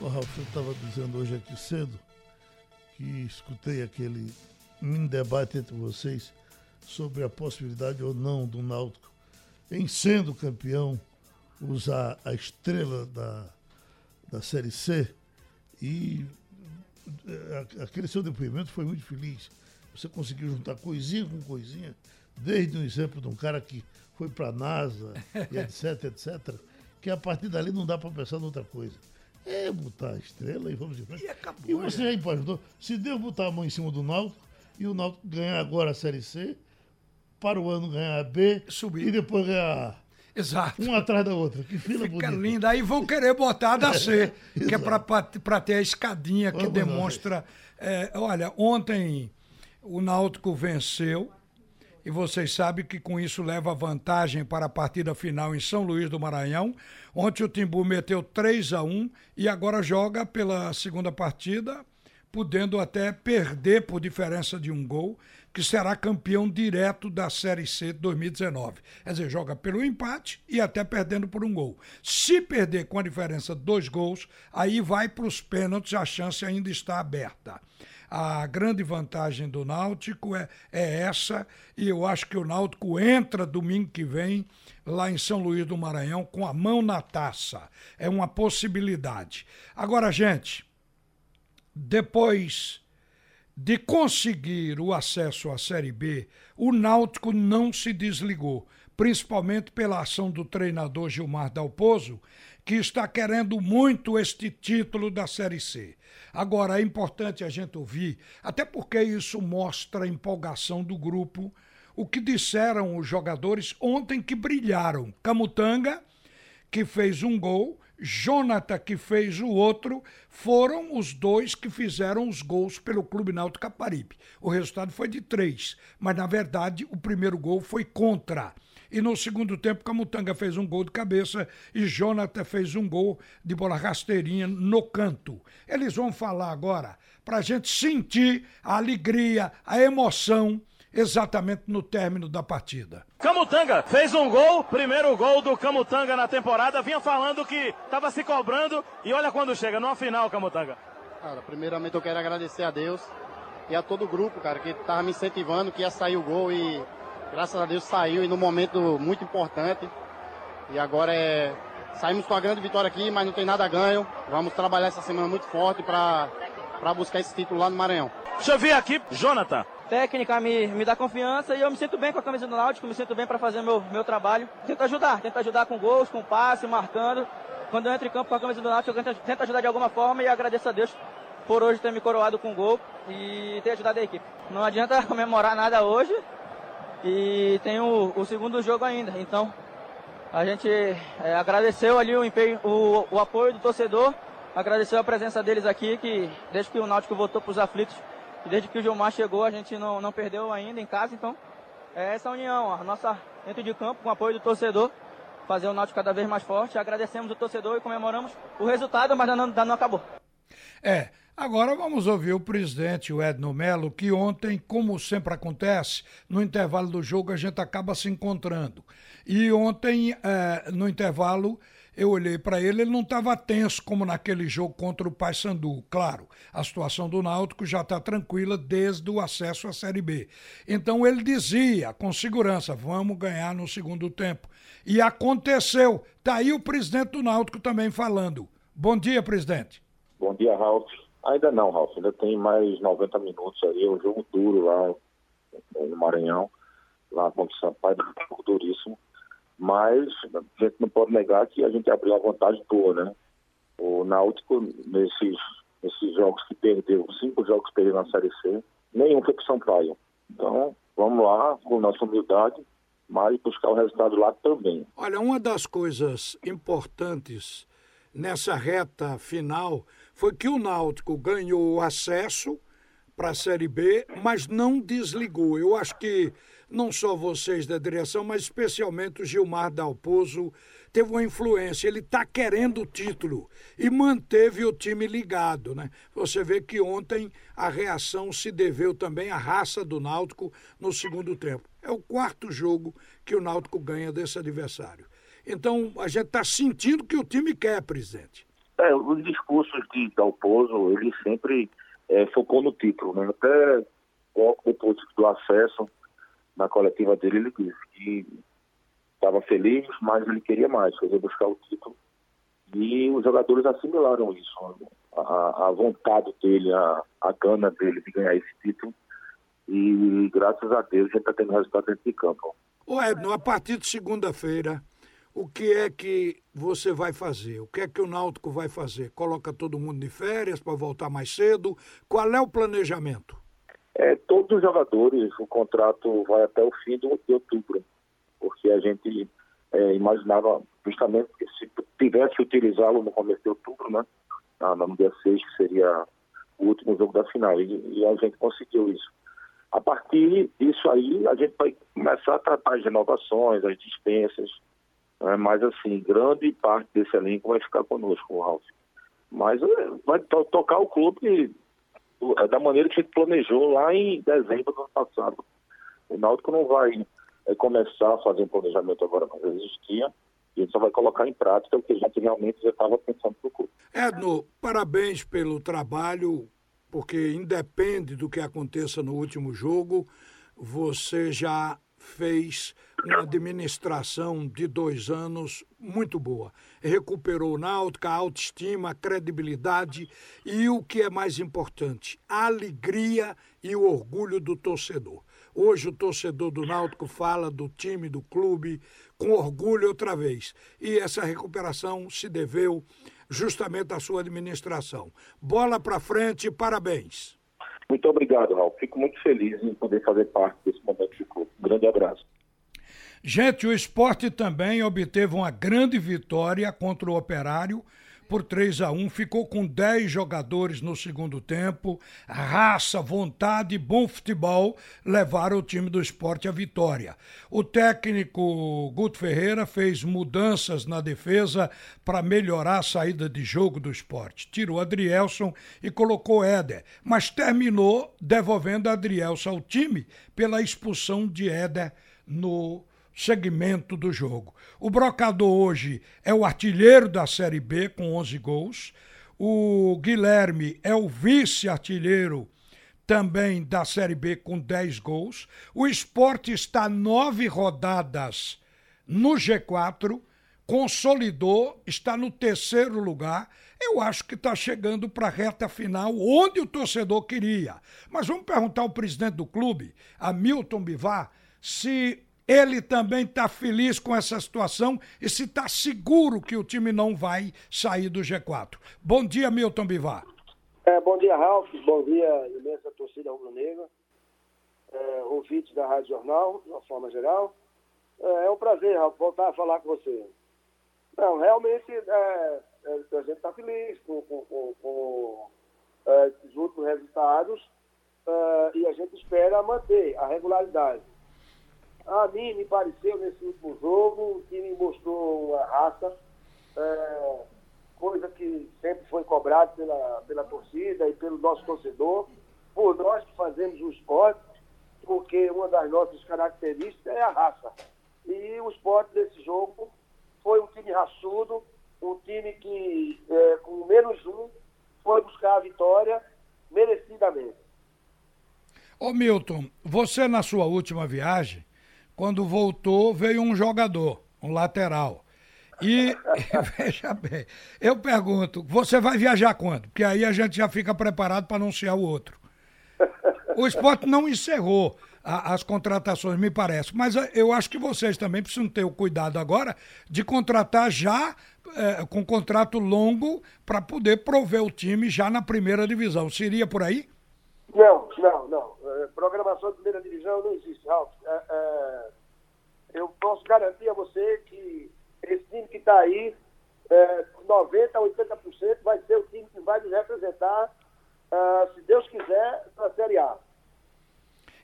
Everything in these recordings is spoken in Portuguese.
O Ralf, eu estava dizendo hoje aqui cedo que escutei aquele mini debate entre vocês sobre a possibilidade ou não do Náutico, em sendo campeão, usar a estrela da, da Série C. E eh, aquele seu depoimento foi muito feliz. Você conseguiu juntar coisinha com coisinha, desde um exemplo de um cara que foi para a NASA, etc, etc, que a partir dali não dá para pensar em outra coisa. É botar a estrela e vamos em frente. E, acabou, e você já imaginou, se Deus botar a mão em cima do Náutico e o Náutico ganhar agora a Série C, para o ano ganhar a B Subir. e depois ganhar a. Exato. Um atrás da outra. Que fila Fica bonita. linda. Aí vão querer botar a da C, é, que é para ter a escadinha que Vamos demonstra. É, olha, ontem o Náutico venceu e vocês sabem que com isso leva vantagem para a partida final em São Luís do Maranhão. Ontem o Timbu meteu 3 a 1 e agora joga pela segunda partida, podendo até perder por diferença de um gol, que será campeão direto da Série C 2019. Quer dizer, joga pelo empate e até perdendo por um gol. Se perder com a diferença de dois gols, aí vai para os pênaltis, a chance ainda está aberta. A grande vantagem do Náutico é, é essa, e eu acho que o Náutico entra domingo que vem lá em São Luís do Maranhão com a mão na taça. É uma possibilidade. Agora, gente, depois de conseguir o acesso à Série B, o Náutico não se desligou, principalmente pela ação do treinador Gilmar Dalpozo, que está querendo muito este título da Série C. Agora, é importante a gente ouvir, até porque isso mostra a empolgação do grupo, o que disseram os jogadores ontem que brilharam. Camutanga, que fez um gol, Jonathan, que fez o outro, foram os dois que fizeram os gols pelo Clube Náutico Caparibe. O resultado foi de três, mas na verdade o primeiro gol foi contra. E no segundo tempo, Camutanga fez um gol de cabeça e Jonathan fez um gol de bola rasteirinha no canto. Eles vão falar agora para a gente sentir a alegria, a emoção exatamente no término da partida. Camutanga fez um gol, primeiro gol do Camutanga na temporada. Vinha falando que estava se cobrando e olha quando chega, numa final, Camutanga. Cara, primeiramente eu quero agradecer a Deus e a todo o grupo, cara, que estava me incentivando que ia sair o gol e Graças a Deus saiu e num momento muito importante. E agora é. Saímos com a grande vitória aqui, mas não tem nada ganho. Vamos trabalhar essa semana muito forte para buscar esse título lá no Maranhão. Deixa eu ver aqui, Jonathan. Técnica me, me dá confiança e eu me sinto bem com a camisa do Náutico, me sinto bem para fazer meu, meu trabalho. Tento ajudar, tento ajudar com gols, com passe, marcando. Quando eu entro em campo com a camisa do Náutico, eu tento, tento ajudar de alguma forma e agradeço a Deus por hoje ter me coroado com gol e ter ajudado a equipe. Não adianta comemorar nada hoje, e tem o, o segundo jogo ainda. Então a gente é, agradeceu ali o, empenho, o, o, apoio do torcedor, agradeceu a presença deles aqui, que desde que o Náutico voltou para os aflitos, desde que o Gilmar chegou, a gente não, não perdeu ainda em casa, então é essa união, a nossa dentro de campo, com o apoio do torcedor, fazer o Náutico cada vez mais forte. Agradecemos o torcedor e comemoramos o resultado, mas ainda não, não acabou. É, Agora vamos ouvir o presidente, o Edno Melo, que ontem, como sempre acontece, no intervalo do jogo a gente acaba se encontrando. E ontem, é, no intervalo, eu olhei para ele, ele não estava tenso como naquele jogo contra o Paysandu. Claro, a situação do Náutico já está tranquila desde o acesso à Série B. Então ele dizia com segurança: vamos ganhar no segundo tempo. E aconteceu. Está aí o presidente do Náutico também falando. Bom dia, presidente. Bom dia, Ralf. Ainda não, Ralf. Ainda tem mais 90 minutos aí. É um jogo duro lá no Maranhão, lá contra o Sampaio, um jogo duríssimo. Mas a gente não pode negar que a gente abriu uma vantagem boa, né? O Náutico, nesses, nesses jogos que perdeu, cinco jogos que perdeu na Série C, nenhum foi para São Paulo. Então, vamos lá, com nossa humildade, mas buscar o resultado lá também. Olha, uma das coisas importantes nessa reta final foi que o Náutico ganhou acesso para a Série B, mas não desligou. Eu acho que não só vocês da direção, mas especialmente o Gilmar Dalpozo teve uma influência. Ele está querendo o título e manteve o time ligado. Né? Você vê que ontem a reação se deveu também à raça do Náutico no segundo tempo. É o quarto jogo que o Náutico ganha desse adversário. Então a gente está sentindo que o time quer, presidente. É, os discursos de Dalpozo, ele sempre é, focou no título, né? Até pouco depois do acesso na coletiva dele, ele disse que estava feliz, mas ele queria mais, queria buscar o título. E os jogadores assimilaram isso, a, a vontade dele, a, a gana dele de ganhar esse título. E graças a Deus a gente está tendo resultado dentro de campo. Ô Edno, a partir de segunda-feira, o que é que você vai fazer? O que é que o Náutico vai fazer? Coloca todo mundo de férias para voltar mais cedo? Qual é o planejamento? É, todos os jogadores, o contrato vai até o fim de outubro, porque a gente é, imaginava justamente que se tivesse utilizá-lo no começo de outubro, né, no dia 6, que seria o último jogo da final, e, e a gente conseguiu isso. A partir disso aí, a gente vai começar a tratar as renovações, as dispensas, né? mas assim, grande parte desse elenco vai ficar conosco, Ralf. Mas é, vai to tocar o clube é, da maneira que a gente planejou lá em dezembro do ano passado. O Náutico não vai é, começar a fazer um planejamento agora, mas existia, e a gente só vai colocar em prática o que a gente realmente já estava pensando para o clube. Edno, parabéns pelo trabalho porque independe do que aconteça no último jogo, você já fez uma administração de dois anos muito boa. Recuperou o Náutico, a autoestima, a credibilidade e o que é mais importante, a alegria e o orgulho do torcedor. Hoje o torcedor do Náutico fala do time, do clube, com orgulho outra vez. E essa recuperação se deveu justamente à sua administração. Bola para frente, parabéns. Muito obrigado, Raul. Fico muito feliz em poder fazer parte desse momento de clube. Um grande abraço. Gente, o esporte também obteve uma grande vitória contra o Operário por 3 a 1 ficou com 10 jogadores no segundo tempo. Raça, vontade e bom futebol levaram o time do esporte à vitória. O técnico Guto Ferreira fez mudanças na defesa para melhorar a saída de jogo do esporte. Tirou Adrielson e colocou Éder, mas terminou devolvendo Adrielson ao time pela expulsão de Éder no segmento do jogo. O Brocador hoje é o artilheiro da Série B com 11 gols. O Guilherme é o vice-artilheiro também da Série B com 10 gols. O esporte está nove rodadas no G4, consolidou, está no terceiro lugar. Eu acho que está chegando para a reta final, onde o torcedor queria. Mas vamos perguntar ao presidente do clube, Hamilton Bivar, se ele também está feliz com essa situação e se está seguro que o time não vai sair do G4. Bom dia, Milton Bivar. É, bom dia, Ralf. Bom dia, imensa torcida rubro-negra. É, ouvintes da Rádio Jornal, de uma forma geral. É, é um prazer, Ralf, voltar a falar com você. Não, realmente é, é a gente está feliz com, com, com, com é, os últimos resultados é, e a gente espera manter a regularidade. A mim me pareceu nesse último jogo que me mostrou uma raça, é, coisa que sempre foi cobrada pela, pela torcida e pelo nosso torcedor, por nós que fazemos o esporte, porque uma das nossas características é a raça. E o esporte desse jogo foi um time raçudo, um time que, é, com menos um, foi buscar a vitória merecidamente. Ô Milton, você na sua última viagem quando voltou, veio um jogador, um lateral. E, veja bem, eu pergunto, você vai viajar quando? Porque aí a gente já fica preparado para anunciar o outro. O esporte não encerrou a, as contratações, me parece, mas eh, eu acho que vocês também precisam ter o cuidado agora de contratar já é, com contrato longo para poder prover o time já na primeira divisão. Seria por aí? Não, não, não. É, programação de primeira divisão não existe, Ralf. É, é, eu posso garantir a você que esse time que está aí, é, 90% a 80% vai ser o time que vai nos representar, uh, se Deus quiser, na Série A.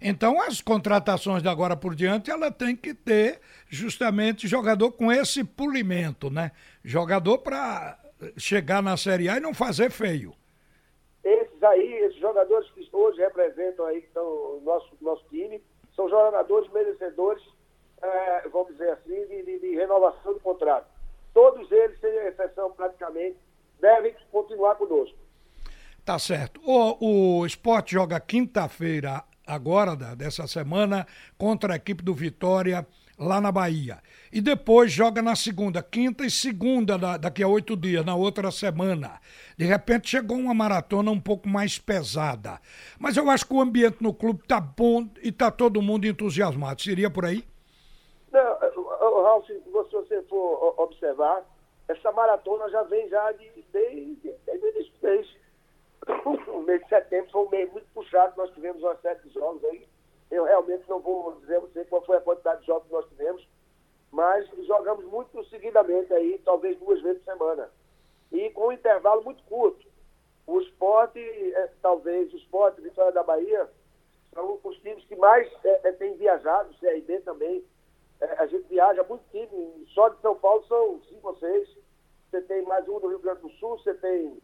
Então, as contratações de agora por diante, ela tem que ter justamente jogador com esse polimento, né? Jogador para chegar na Série A e não fazer feio. Esses aí, esses jogadores que hoje representam aí, que o nosso, nosso time, são jogadores merecedores é, vamos dizer assim, de, de, de, renovação do contrato. Todos eles, sem exceção praticamente, devem continuar conosco. Tá certo. O, o esporte joga quinta-feira, agora, dessa semana, contra a equipe do Vitória, lá na Bahia. E depois joga na segunda, quinta e segunda da, daqui a oito dias, na outra semana. De repente chegou uma maratona um pouco mais pesada. Mas eu acho que o ambiente no clube tá bom e tá todo mundo entusiasmado. Seria por aí? Não, Ralf, se você for observar, essa maratona já vem já de, desde, desde o início do mês. De setembro foi um mês muito puxado, nós tivemos uma série de jogos aí. Eu realmente não vou dizer você qual foi a quantidade de jogos que nós tivemos, mas jogamos muito seguidamente aí, talvez duas vezes por semana. E com um intervalo muito curto. O esporte, é, talvez o esporte Vitória da Bahia, são os times que mais é, é, têm viajado, o CRB também. É, a gente viaja muito time, só de São Paulo são cinco ou seis. Você tem mais um do Rio Grande do Sul, você tem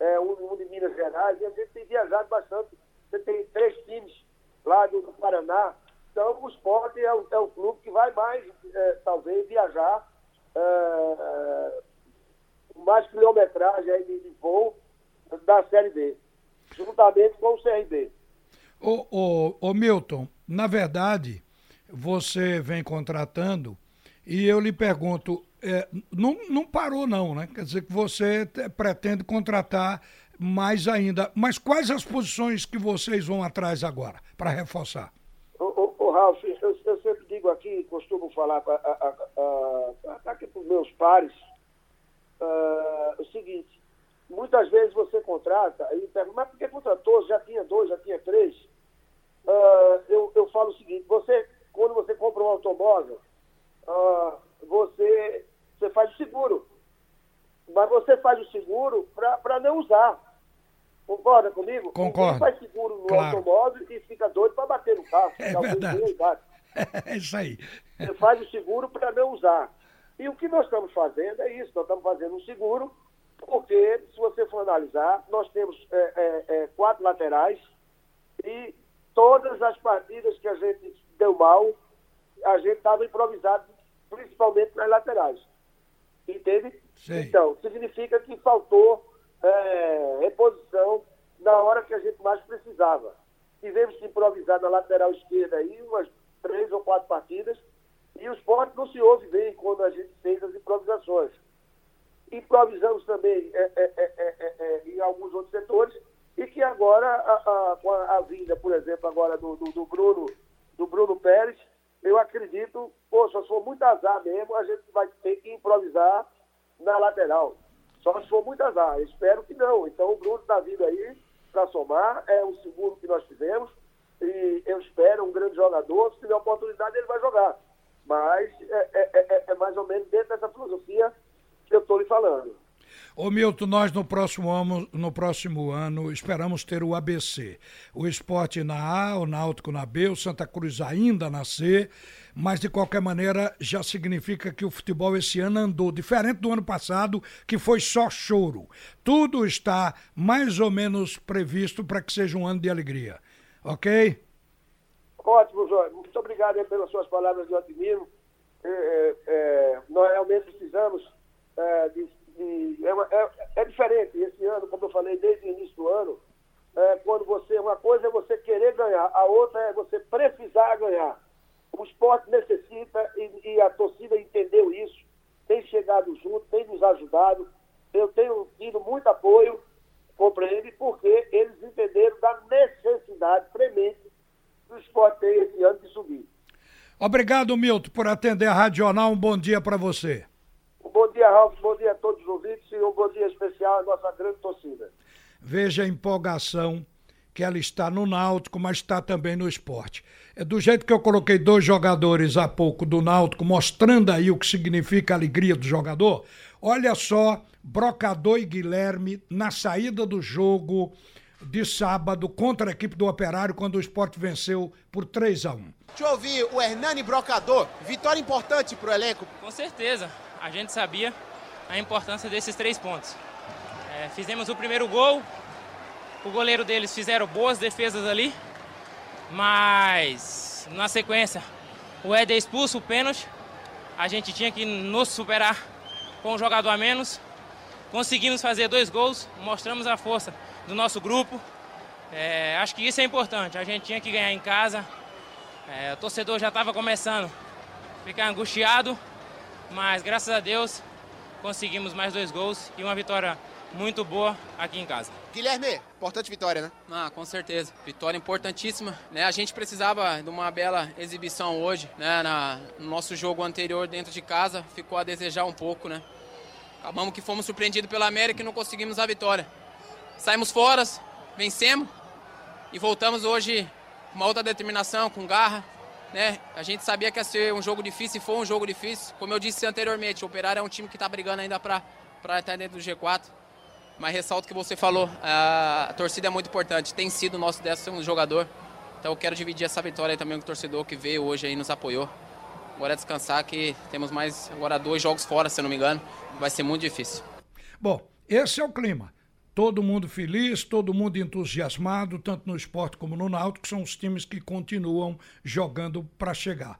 é, um, um de Minas Gerais, e a gente tem viajado bastante. Você tem três times lá do, Paraná, então, o esporte é o, é o clube que vai mais, é, talvez, viajar, é, mais quilometragem aí de, de voo da Série B, juntamente com o CRB. Ô, ô, ô Milton, na verdade, você vem contratando e eu lhe pergunto, é, não, não parou não, né? Quer dizer que você pretende contratar mais ainda. Mas quais as posições que vocês vão atrás agora para reforçar? Ralf, eu, eu, sempre digo aqui, costumo falar aqui para os meus pares, uh, o seguinte, muitas vezes você contrata e pergunta, mas por que contratou? Já tinha dois, já tinha três. Uh, eu, eu falo o seguinte, você, quando você compra um automóvel, uh, você, você faz o seguro. Mas você faz o seguro para não usar. Concorda comigo? Concordo. Ninguém faz seguro no claro. automóvel e fica doido para bater no carro. É verdade. É isso aí. Você faz o seguro para não usar. E o que nós estamos fazendo é isso, nós estamos fazendo um seguro, porque, se você for analisar, nós temos é, é, é, quatro laterais e todas as partidas que a gente deu mal, a gente estava improvisado, principalmente nas laterais. Entende? Sim. Então, significa que faltou é, reposição na hora que a gente mais precisava. Tivemos que improvisar na lateral esquerda aí umas três ou quatro partidas e o esporte não se ouve bem quando a gente fez as improvisações. Improvisamos também é, é, é, é em alguns outros setores e que agora, a, a, com a, a, vinda, por exemplo, agora do, do, do, Bruno, do Bruno Pérez, eu acredito, pô, se for muito azar mesmo, a gente vai ter que improvisar na lateral. Só se for muito azar. Eu espero que não. Então o Bruno está vindo aí para somar. É um seguro que nós tivemos. E eu espero um grande jogador. Se tiver oportunidade, ele vai jogar. Mas é, é, é, é mais ou menos dentro dessa filosofia que eu estou lhe falando. Ô Milton, nós no próximo, ano, no próximo ano esperamos ter o ABC. O esporte na A, o Náutico na B, o Santa Cruz ainda na C, mas de qualquer maneira já significa que o futebol esse ano andou, diferente do ano passado, que foi só choro. Tudo está mais ou menos previsto para que seja um ano de alegria. Ok? Ótimo, Jorge. Muito obrigado pelas suas palavras de otimismo. É, é, é, nós realmente precisamos é, de de, é, é, é, diferente. Esse ano, como eu falei desde o início do ano, é, quando você, uma coisa é você querer ganhar, a outra é você precisar ganhar. O esporte necessita e, e a torcida entendeu isso, tem chegado junto, tem nos ajudado. Eu tenho tido muito apoio, compreende, porque eles entenderam da necessidade premente do esporte ter esse ano de subir. Obrigado, Milton, por atender a Radional. Um bom dia para você. Bom dia, Ralf. Bom dia a todos os ouvintes e um bom dia especial à nossa grande torcida. Veja a empolgação que ela está no Náutico, mas está também no esporte. É do jeito que eu coloquei dois jogadores há pouco do Náutico, mostrando aí o que significa a alegria do jogador. Olha só, Brocador e Guilherme na saída do jogo de sábado contra a equipe do Operário, quando o esporte venceu por 3 a 1 Deixa eu ouvir o Hernani Brocador. Vitória importante para o elenco. Com certeza a gente sabia a importância desses três pontos. É, fizemos o primeiro gol, o goleiro deles fizeram boas defesas ali, mas na sequência o Éder expulso o pênalti, a gente tinha que nos superar com um jogador a menos conseguimos fazer dois gols, mostramos a força do nosso grupo. É, acho que isso é importante. A gente tinha que ganhar em casa. É, o torcedor já estava começando a ficar angustiado, mas graças a Deus conseguimos mais dois gols e uma vitória muito boa aqui em casa. Guilherme, importante vitória, né? Ah, com certeza. Vitória importantíssima. Né? A gente precisava de uma bela exibição hoje, né? Na, no nosso jogo anterior dentro de casa, ficou a desejar um pouco, né? Acabamos que fomos surpreendidos pela América e não conseguimos a vitória. Saímos fora, vencemos e voltamos hoje com uma outra determinação, com garra. Né? A gente sabia que ia ser um jogo difícil e foi um jogo difícil. Como eu disse anteriormente, o Operário é um time que está brigando ainda para estar dentro do G4. Mas ressalto que você falou, a, torcida é muito importante, tem sido o nosso décimo jogador. Então eu quero dividir essa vitória também com o torcedor que veio hoje aí nos apoiou. Agora é descansar que temos mais agora dois jogos fora, se não me engano. Vai ser muito difícil. Bom, esse é o clima. Todo mundo feliz, todo mundo entusiasmado, tanto no esporte como no náutico, que são os times que continuam jogando para chegar.